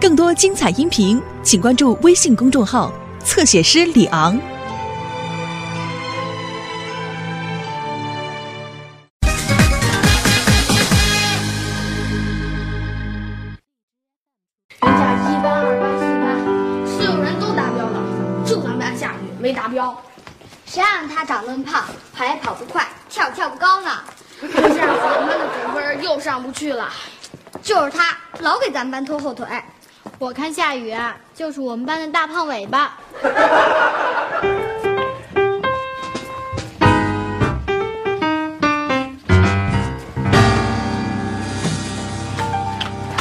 更多精彩音频，请关注微信公众号“侧写师李昂”。人家一班、二班、四班，所有人都达标了，就咱班夏雨没达标。谁让他长那么胖，跑也跑不快，跳跳不高呢？这样咱们的总分又上不去了。就是他，老给咱们班拖后腿。我看夏雨啊，就是我们班的大胖尾巴。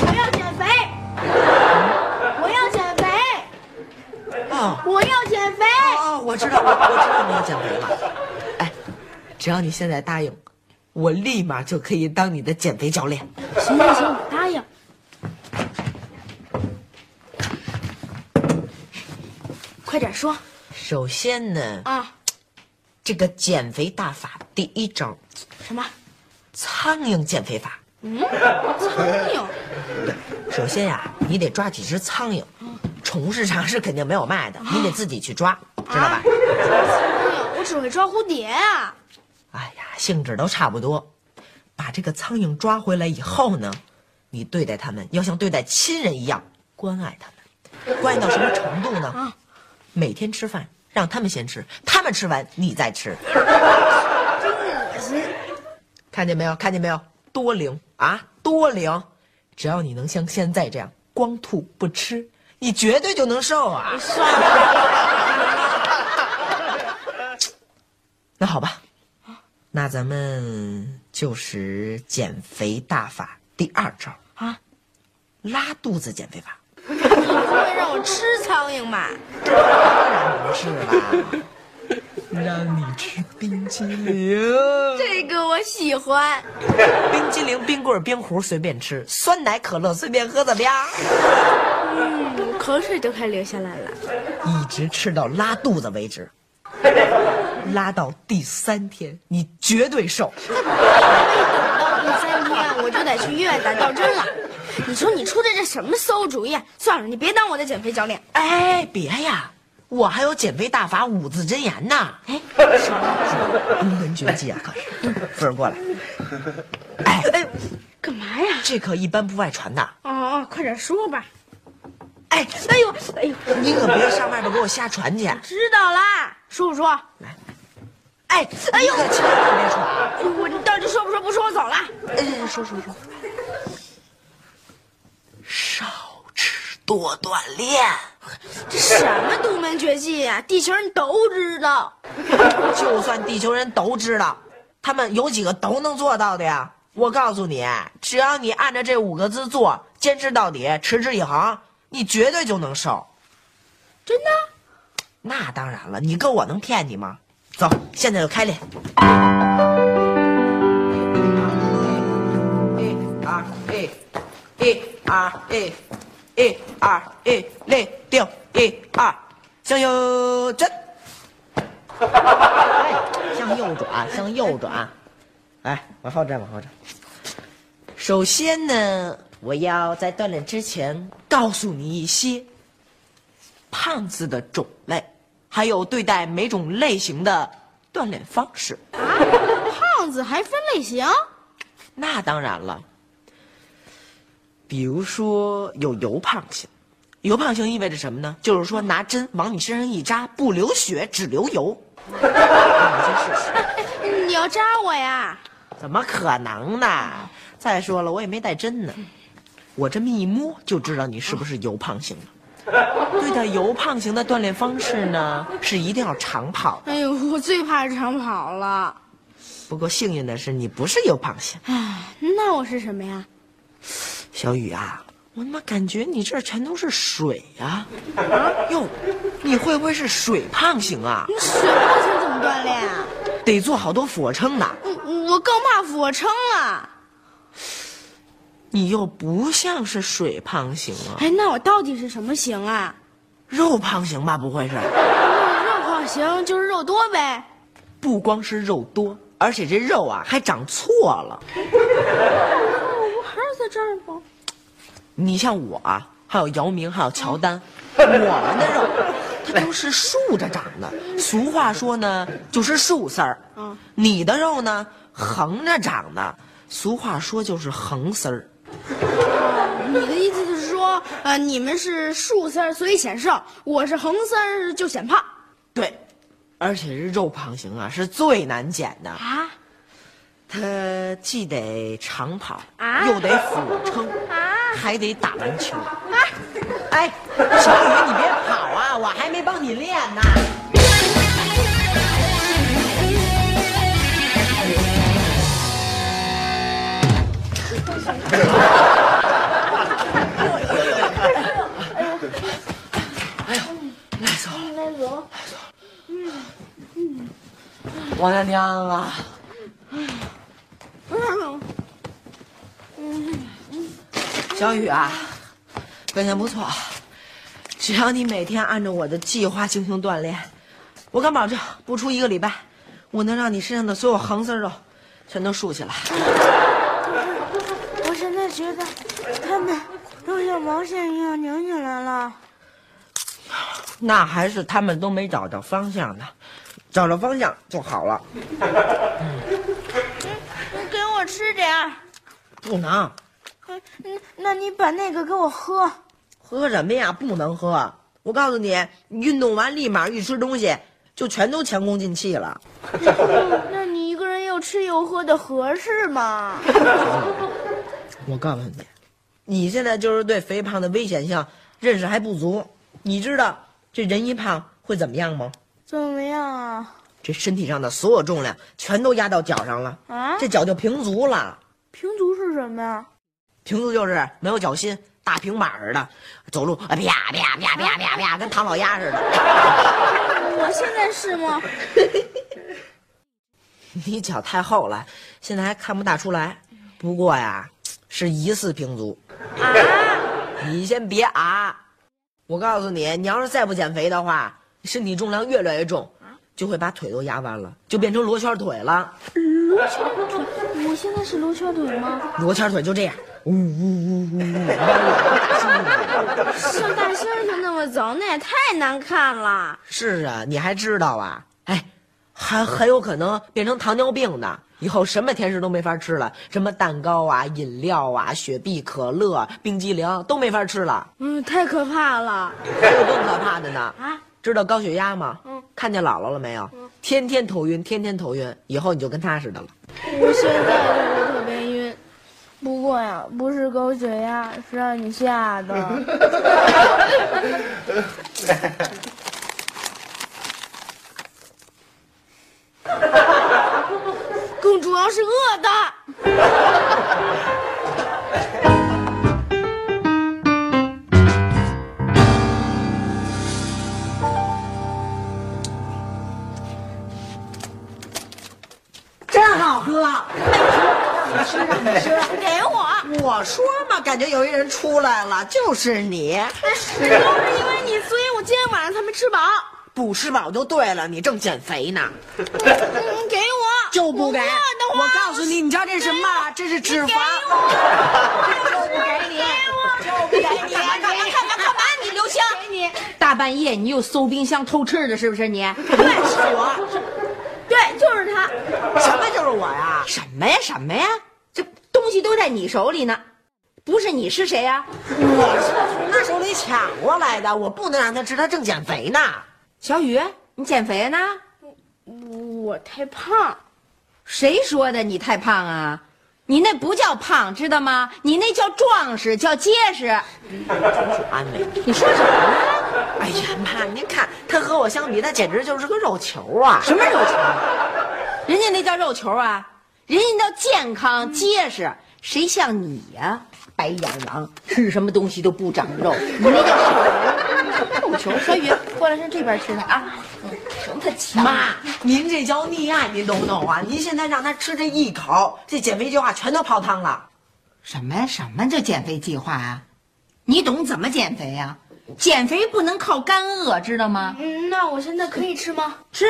我要减肥，我要减肥，啊我要减肥。啊！我知道，我我知道你要减肥了。哎，只要你现在答应，我立马就可以当你的减肥教练。行行行，我答应。快点说首先呢，啊！这个减肥大法第一招，什么？苍蝇减肥法。嗯苍蝇？对 首先呀，你得抓几只苍蝇，宠物市场是肯定没有卖的，你得自己去抓，知道吧？苍蝇，我只会抓蝴蝶啊！哎呀，性质都差不多。把这个苍蝇抓回来以后呢，你对待它们要像对待亲人一样关爱它们，关爱到什么程度呢？啊每天吃饭让他们先吃，他们吃完你再吃。真恶心！看见没有？看见没有？多灵啊，多灵！只要你能像现在这样光吐不吃，你绝对就能瘦啊！那好吧，那咱们就是减肥大法第二招啊，拉肚子减肥法。不会让我吃苍蝇吧？当然不是啦，让你吃冰激凌，这个我喜欢。冰激凌、冰棍、冰壶随便吃，酸奶、可乐随便喝，怎么样？嗯，口水都快流下来了。一直吃到拉肚子为止，拉到第三天，你绝对瘦。等 到第三天，我就得去医院打吊针了。你说你出的这什么馊主意？算了，你别当我的减肥教练。哎，别呀，我还有减肥大法五字真言呢。哎，英文绝技啊，可是。夫人过来，哎哎，干嘛呀？这可一般不外传的。哦哦，快点说吧。哎，哎呦，哎呦，你可别上外边给我瞎传去。知道啦。说不说？来，哎，哎呦，可千万别传我你到底说不说？不说我走了。哎，说说说，少吃多锻炼。这什么独门绝技呀、地球人都知道。就算地球人都知道，他们有几个都能做到的呀？我告诉你，只要你按照这五个字做，坚持到底，持之以恒，你绝对就能瘦。真的？那当然了，你哥我能骗你吗？走，现在就开练。一二一，一二一，一二一，立定，一二，向右转。哎，向右转，向右转。哎，往后站，往后站。首先呢，我要在锻炼之前告诉你一些胖子的种类，还有对待每种类型的锻炼方式。胖子还分类型？那当然了，比如说有油胖型，油胖型意味着什么呢？就是说拿针往你身上一扎，不流血，只流油。让你先试试。你要扎我呀？怎么可能呢？再说了，我也没带针呢，我这么一摸就知道你是不是油胖型了。对待油胖型的锻炼方式呢，是一定要长跑的。哎呦，我最怕长跑了。不过幸运的是，你不是油胖型。哎，那我是什么呀？小雨啊，我他妈感觉你这儿全都是水呀、啊哟，你会不会是水胖型啊？你水胖型怎么锻炼啊？得做好多俯卧撑呢。我我更怕俯卧撑了。你又不像是水胖型啊，哎，那我到底是什么型啊？肉胖型吧？不会是？肉胖型就是肉多呗。不光是肉多，而且这肉啊还长错了。这儿吗？你像我啊，还有姚明，还有乔丹，我们的肉它都是竖着长的。俗话说呢，就是竖丝儿。嗯，你的肉呢，横着长的。俗话说就是横丝儿。你的意思就是说，呃，你们是竖丝儿，所以显瘦；我是横丝儿，就显胖。对，而且是肉胖型啊是最难减的。啊它既得长跑，啊又得俯撑，啊还得打篮球。哎，小雨，你别跑啊，我还没帮你练呢。哎呦，累死我了！那走。我的娘啊！小雨啊，表现不错，只要你每天按照我的计划进行锻炼，我敢保证，不出一个礼拜，我能让你身上的所有横丝肉全都竖起来。我现在觉得他们都像毛线一样拧起来了。那还是他们都没找着方向呢，找着方向就好了。你给我吃点儿。不能嗯，那你把那个给我喝。喝什么呀？不能喝！我告诉你，你运动完立马一吃东西，就全都前功尽弃了。那你一个人又吃又喝的合适吗？我告诉你，你现在就是对肥胖的危险性认识还不足。你知道这人一胖会怎么样吗？怎么样啊？这身体上的所有重量全都压到脚上了，啊？这脚就平足了。平足是什么呀？平足就是没有脚心，大平板似的，走路啊啪啪啪啪啪啪，跟唐老鸭似的。我现在是吗？你脚太厚了，现在还看不大出来。不过呀，是疑似平足。啊？你先别啊！我告诉你，你要是再不减肥的话，身体重量越来越重，就会把腿都压弯了，就变成罗圈腿了。罗圈腿？我现在是罗圈腿吗？罗圈腿就这样，呜呜呜呜呜，像大猩猩那么走，那也太难看了。是啊，你还知道啊？哎，还很有可能变成糖尿病呢。以后什么甜食都没法吃了，什么蛋糕啊、饮料啊、雪碧、可乐、冰激凌都没法吃了。嗯，太可怕了。还有更可怕的呢！啊？知道高血压吗？嗯。看见姥姥了没有？天天头晕，天天头晕，以后你就跟她似的了。我现在，不过呀，不是高血压，是让你吓的。更主要是饿的。真好喝！给我，我说嘛，感觉有一人出来了，就是你。都是因为你，所以我今天晚上才没吃饱。不吃饱就对了，你正减肥呢，嗯，给我，就不给。我告诉你，你知道这是什么？这是脂肪。就不给你，就不给你。干嘛干嘛干嘛干嘛？你刘星，你大半夜你又搜冰箱偷吃的，是不是你？对，是我。对，就是他。什么就是我呀？什么呀什么呀？这东西都在你手里呢，不是你是谁呀？我是从他手里抢过来的，我不能让他吃，他正减肥呢。小雨，你减肥呢？我太胖，谁说的你太胖啊？你那不叫胖，知道吗？你那叫壮实，叫结实。安慰。你说什么呢？哎呀妈！您看他和我相比，他简直就是个肉球啊！什么肉球？人家那叫肉球啊，人家叫健康结实。谁像你呀、白眼狼，吃什么东西都不长肉。你那叫什么肉球？小雨，过来上这边吃来啊！嗯，成他强。妈，您这叫溺爱，您懂不懂啊？您现在让他吃这一口，这减肥计划全都泡汤了。什么呀什么叫减肥计划啊？你懂怎么减肥呀、减肥不能靠干饿，知道吗？嗯，那我现在可以吃吗？吃，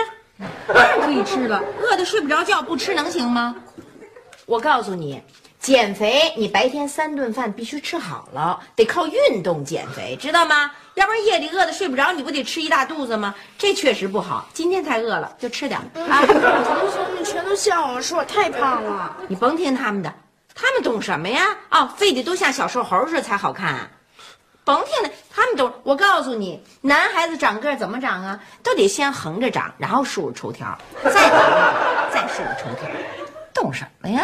可以吃了。饿得睡不着觉，不吃能行吗？我告诉你，减肥，你白天三顿饭必须吃好了，得靠运动减肥，知道吗？要不然夜里饿得睡不着，你不得吃一大肚子吗？这确实不好。今天太饿了，就吃点啊！同学们全都笑我，说我太胖了。你甭听他们的，他们懂什么呀？啊，非得都像小瘦猴似的才好看。甭听的，他们都。我告诉你，男孩子长个怎么长啊？都得先横着长，然后竖着抽条，再横着，再竖着抽条。懂什么呀？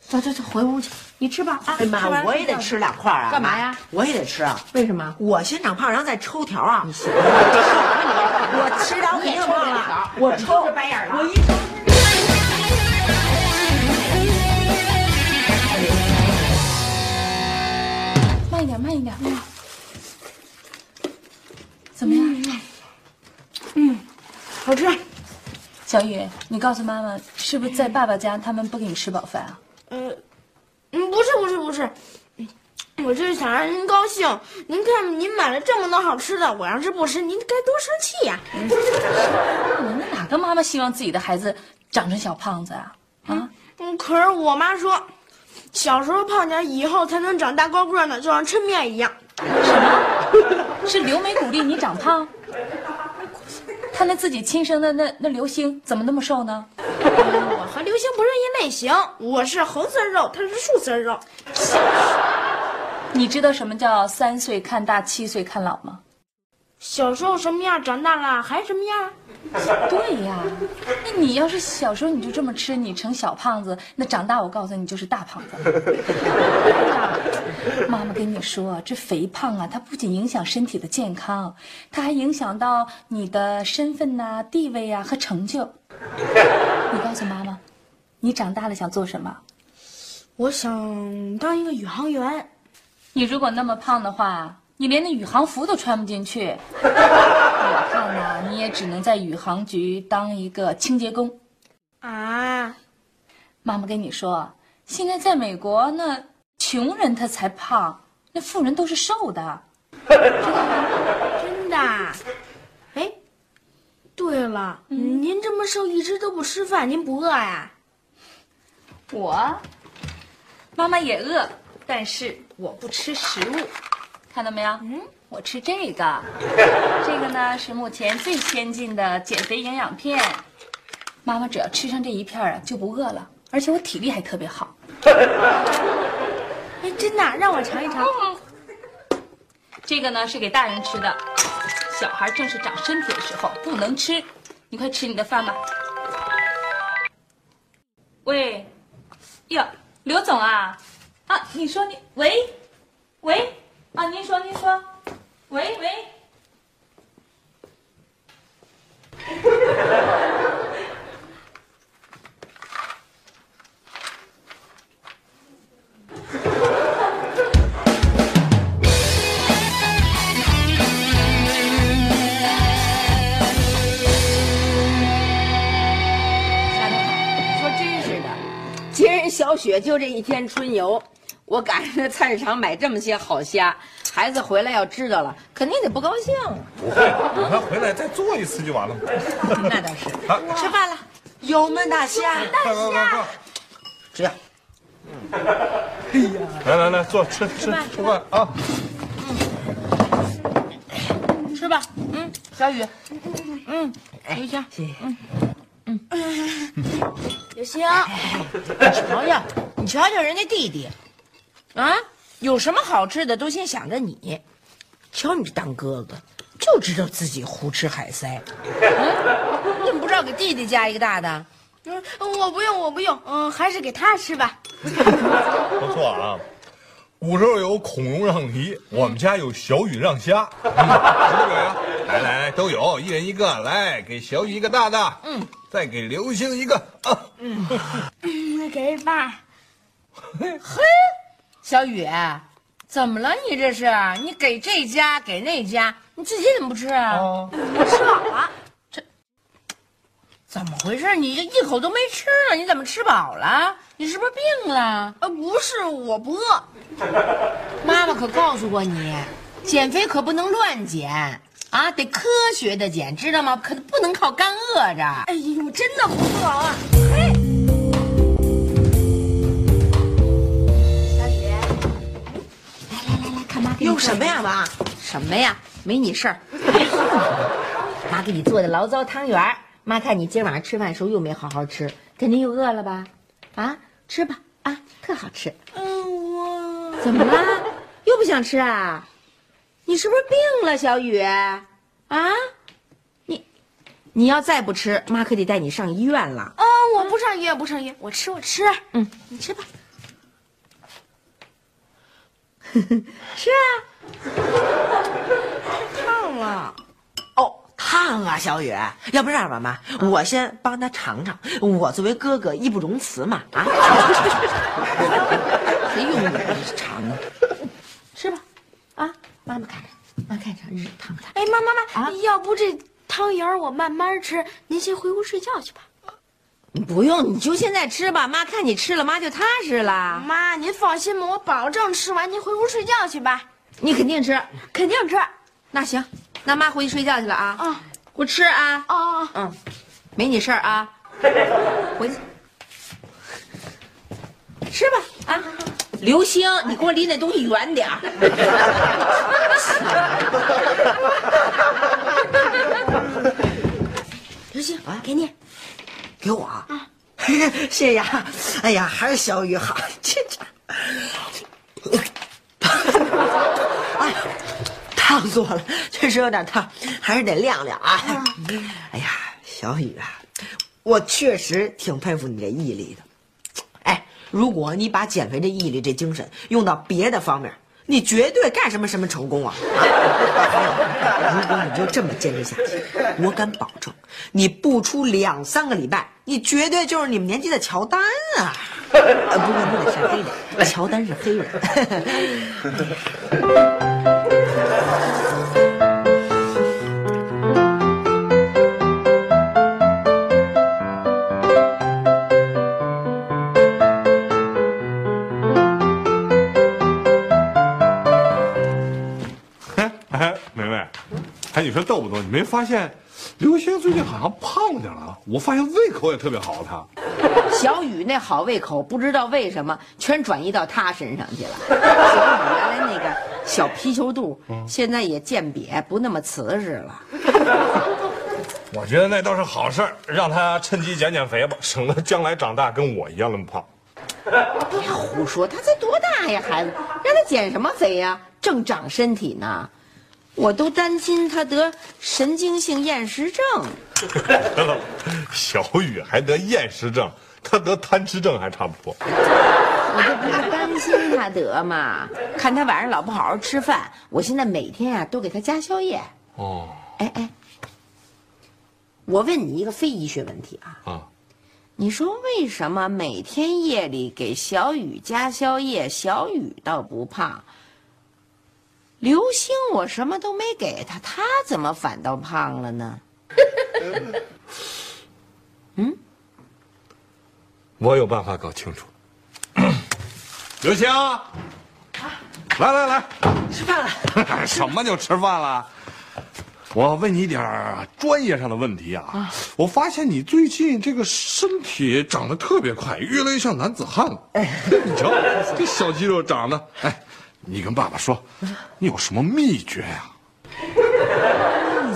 走走走，回屋去，你吃吧。啊，哎妈，我也得吃两块啊！干嘛呀？我也得吃啊！为什么？我先长胖，然后再抽条啊！你行，我吃条肯定胖了，我抽着白眼了。我一抽。怎么样？嗯好吃。小雨，你告诉妈妈，是不是在爸爸家他们不给你吃饱饭啊？呃，嗯，不是不是不是，嗯我就是想让您高兴。您看，您买了这么多好吃的，我要是不吃，您该多生气呀、那哪个妈妈希望自己的孩子长成小胖子啊？啊？嗯，可是我妈说，小时候胖点，以后才能长大高个呢，就像抻面一样。什么 是刘梅鼓励你长胖？他那自己亲生的那那刘星怎么那么瘦呢？我和刘星不是一类型，我是横丝肉，他是竖丝肉。你知道什么叫三岁看大，七岁看老吗？小时候什么样，长大了还什么样。对呀，那你要是小时候你就这么吃，你成小胖子，那长大我告诉你就是大胖子。妈妈跟你说，这肥胖啊，它不仅影响身体的健康，它还影响到你的身份呐、地位呀、和成就。你告诉妈妈，你长大了想做什么？我想当一个宇航员。你如果那么胖的话，你连那宇航服都穿不进去。我看呐、你也只能在宇航局当一个清洁工。啊，妈妈跟你说，现在在美国，那穷人他才胖，那富人都是瘦的。真的？哎，对了，您这么瘦，一直都不吃饭，您不饿呀？我，妈妈也饿，但是我不吃食物，看到没有？嗯，我吃这个，这个呢是目前最先进的减肥营养片。妈妈只要吃上这一片儿啊，就不饿了，而且我体力还特别好。哎，真的，让我尝一尝。这个呢是给大人吃的，小孩正是长身体的时候，不能吃。你快吃你的饭吧。喂，哟，刘总啊，啊，你说你，喂，就这一天春游，我赶上菜市场买这么些好虾，孩子回来要知道了，肯定得不高兴。不会等他回来再做一次就完了嘛。那倒是。啊，吃饭了，油焖大虾，快快快快！这样。来来来，坐吃吃吃饭啊！吃吧。嗯，小雨。嗯，刘星。谢谢。嗯 刘星，瞧 瞧，你瞧瞧人家弟弟，啊，有什么好吃的都先想着你。瞧你这当哥哥，就知道自己胡吃海塞。嗯，你怎么不知道给弟弟加一个大的？嗯，我不用，我不用，嗯，还是给他吃吧。不错啊。古时候有孔融让梨，我们家有小雨让虾，嗯，有没有呀？来来来，都有，一人一个。来，给小雨一个大的，嗯，再给刘星一个啊。嗯，给爸。小雨，怎么了？你这是？你给这家给那家，你自己怎么不吃啊？啊，我吃饱了。这怎么回事？你这一口都没吃呢，你怎么吃饱了？你是不是病了？呃，不是，我不饿。妈妈可告诉过你，减肥可不能乱减啊，得科学的减，知道吗？可不能靠干饿着。哎呦，真的不饿啊！嘿。有什么呀，妈？什么呀？没你事儿。妈给你做的醪糟汤圆儿，妈看你今晚上吃饭的时候又没好好吃，肯定又饿了吧？啊，吃吧，啊，特好吃。嗯，我怎么了？又不想吃啊？你是不是病了，小雨？啊？你，你要再不吃，妈可得带你上医院了。啊，我不上医院，不上医院，我吃，我吃。嗯，你吃吧。吃啊！烫了。哦，烫啊，小雨，要不这样吧，妈，我先帮他尝尝。我作为哥哥，义不容辞嘛。啊，谁用你尝啊？吃吧，啊，妈妈看看，妈看尝，日烫不烫？哎，妈妈妈，啊要不这汤圆我慢慢吃，您先回屋睡觉去吧。你不用，你就现在吃吧。妈看你吃了，妈就踏实了。妈，您放心吧，我保证吃完。您回屋睡觉去吧。你肯定吃，肯定吃。那行，那妈回去睡觉去了啊。啊，给我吃啊。哦，嗯，没你事儿啊。回去吃吧啊。刘星，你给我离那东西远点儿。刘星，给你。给我啊！谢谢啊！哎呀，还是小雨好。这这，哎呀，烫死我了，确实有点烫，还是得晾晾啊。哎呀，小雨啊，我确实挺佩服你这毅力的。哎，如果你把减肥这毅力、这精神用到别的方面，你绝对干什么什么成功啊！啊，如果你就这么坚持下去，我敢保证，你不出两三个礼拜，你绝对就是你们年级的乔丹啊！呃，不过你得晒黑人，乔丹是黑人。哎，梅梅，哎，你说逗不逗？你没发现刘星最近好像胖了点了啊？我发现胃口也特别好，他。小雨那好胃口，不知道为什么全转移到他身上去了。小雨原来那个小皮球肚，现在也渐瘪，不那么瓷实了。我觉得那倒是好事儿，让他趁机减减肥吧，省得将来长大跟我一样那么胖。别胡说，他才多大呀，孩子，让他减什么肥呀？正长身体呢，我都担心他得神经性厌食症。小雨还得厌食症，他得贪吃症还差不多。我这不是担心他得吗？看他晚上老不好好吃饭，我现在每天啊都给他加宵夜。哦，哎哎，我问你一个非医学问题啊，啊，你说为什么每天夜里给小雨加宵夜，小雨倒不胖？刘星我什么都没给他，他怎么反倒胖了呢？我有办法搞清楚。刘星，来来来，吃饭了。什么就吃饭了？我问你点儿专业上的问题啊！我发现你最近这个身体长得特别快，越来越像男子汉了。你瞧，这小肌肉长得，哎，你跟爸爸说，你有什么秘诀呀、秘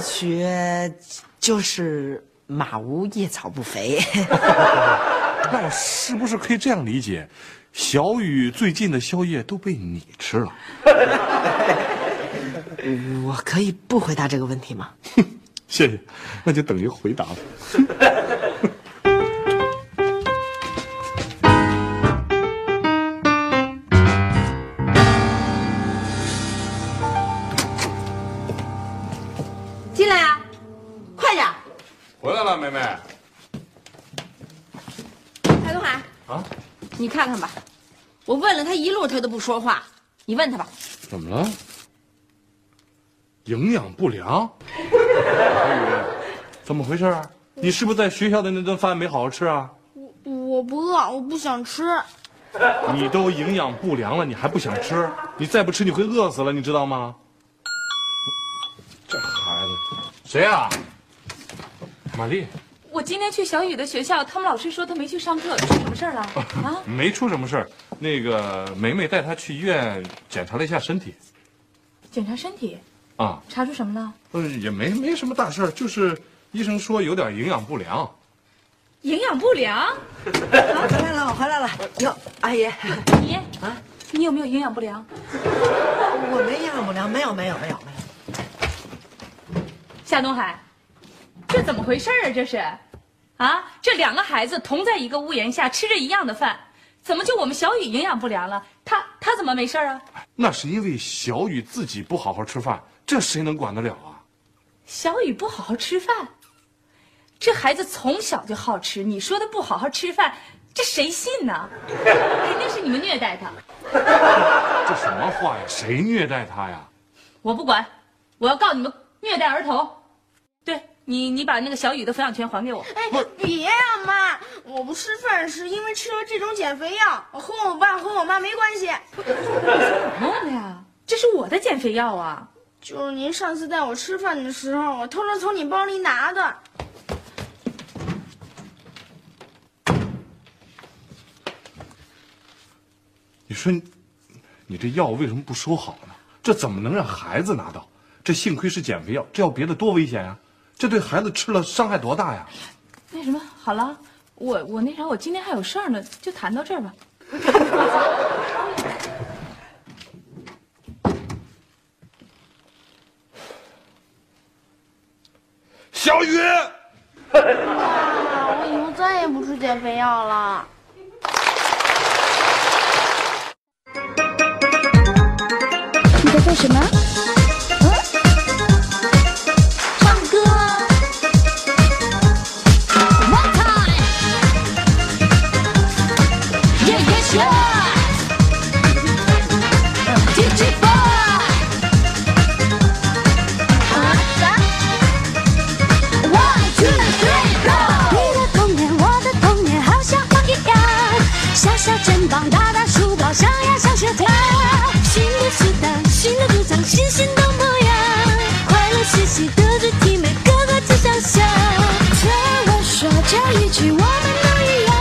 诀就是马无夜草不肥。那我是不是可以这样理解？小雨最近的宵夜都被你吃了。我可以不回答这个问题吗？谢谢，那就等于回答了。问了他一路，他都不说话。你问他吧。怎么了？营养不良？小雨，怎么回事啊？你是不是在学校的那顿饭没好好吃啊？我我不饿，我不想吃。你都营养不良了，你还不想吃？你再不吃你会饿死了，你知道吗？这孩子，谁啊、玛丽，我今天去小雨的学校，他们老师说他没去上课，出什么事儿了？啊？没出什么事儿。那个梅梅带他去医院检查了一下身体。检查身体，啊，查出什么了？嗯，也没没什么大事儿，就是医生说有点营养不良。营养不良。回来了，我回来了。哟，阿姨，你啊，你有没有营养不良？我没营养不良，没有，没有，没有，没有。夏东海，这怎么回事啊？这是，啊，这两个孩子同在一个屋檐下，吃着一样的饭，怎么就我们小雨营养不良了？他他怎么没事啊？那是因为小雨自己不好好吃饭，这谁能管得了啊？小雨不好好吃饭，这孩子从小就好吃，你说他不好好吃饭，这谁信呢？肯定是你们虐待他。这什么话呀？谁虐待他呀？我不管，我要告你们虐待儿童。对你，你把那个小雨的抚养权还给我。哎，别呀、妈！我不吃饭是因为吃了这种减肥药，和我爸和我妈没关系。弄的呀？这是我的减肥药啊！就是您上次带我吃饭的时候，我偷偷从你包里拿的。你说你，你这药为什么不收好呢？这怎么能让孩子拿到？这幸亏是减肥药，这要别的多危险呀！这对孩子吃了伤害多大呀！那什么，好了，我我那啥，我今天还有事儿呢，就谈到这儿吧。小雨，爸，我以后再也不吃减肥药了。你在做什么？小小肩膀，大大书包，上呀上学堂。新的时代，新的主张，新新的模样，快乐学习，德智体美，个个志向想。听我说这一句，我们都一样，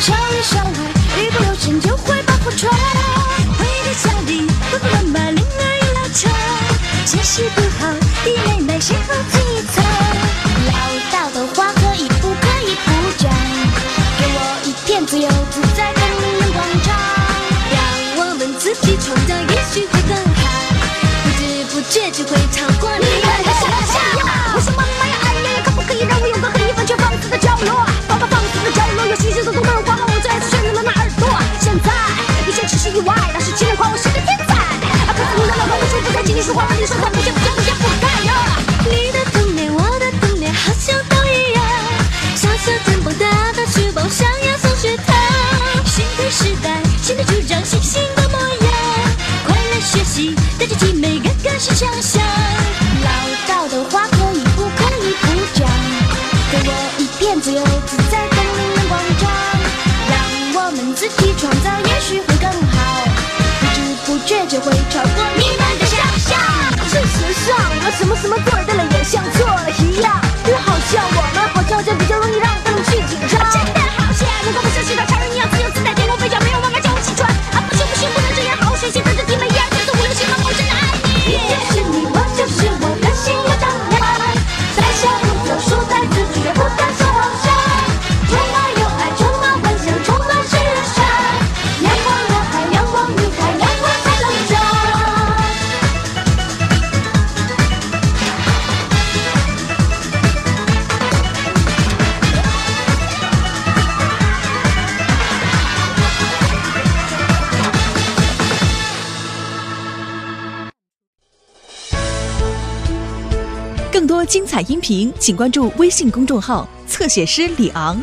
少里少外，一不留神就会把火闯。回天下地，不不乱马，铃儿一拉长，解释不好，弟妹妹谁好知不觉音频，请关注微信公众号“侧写师李昂”。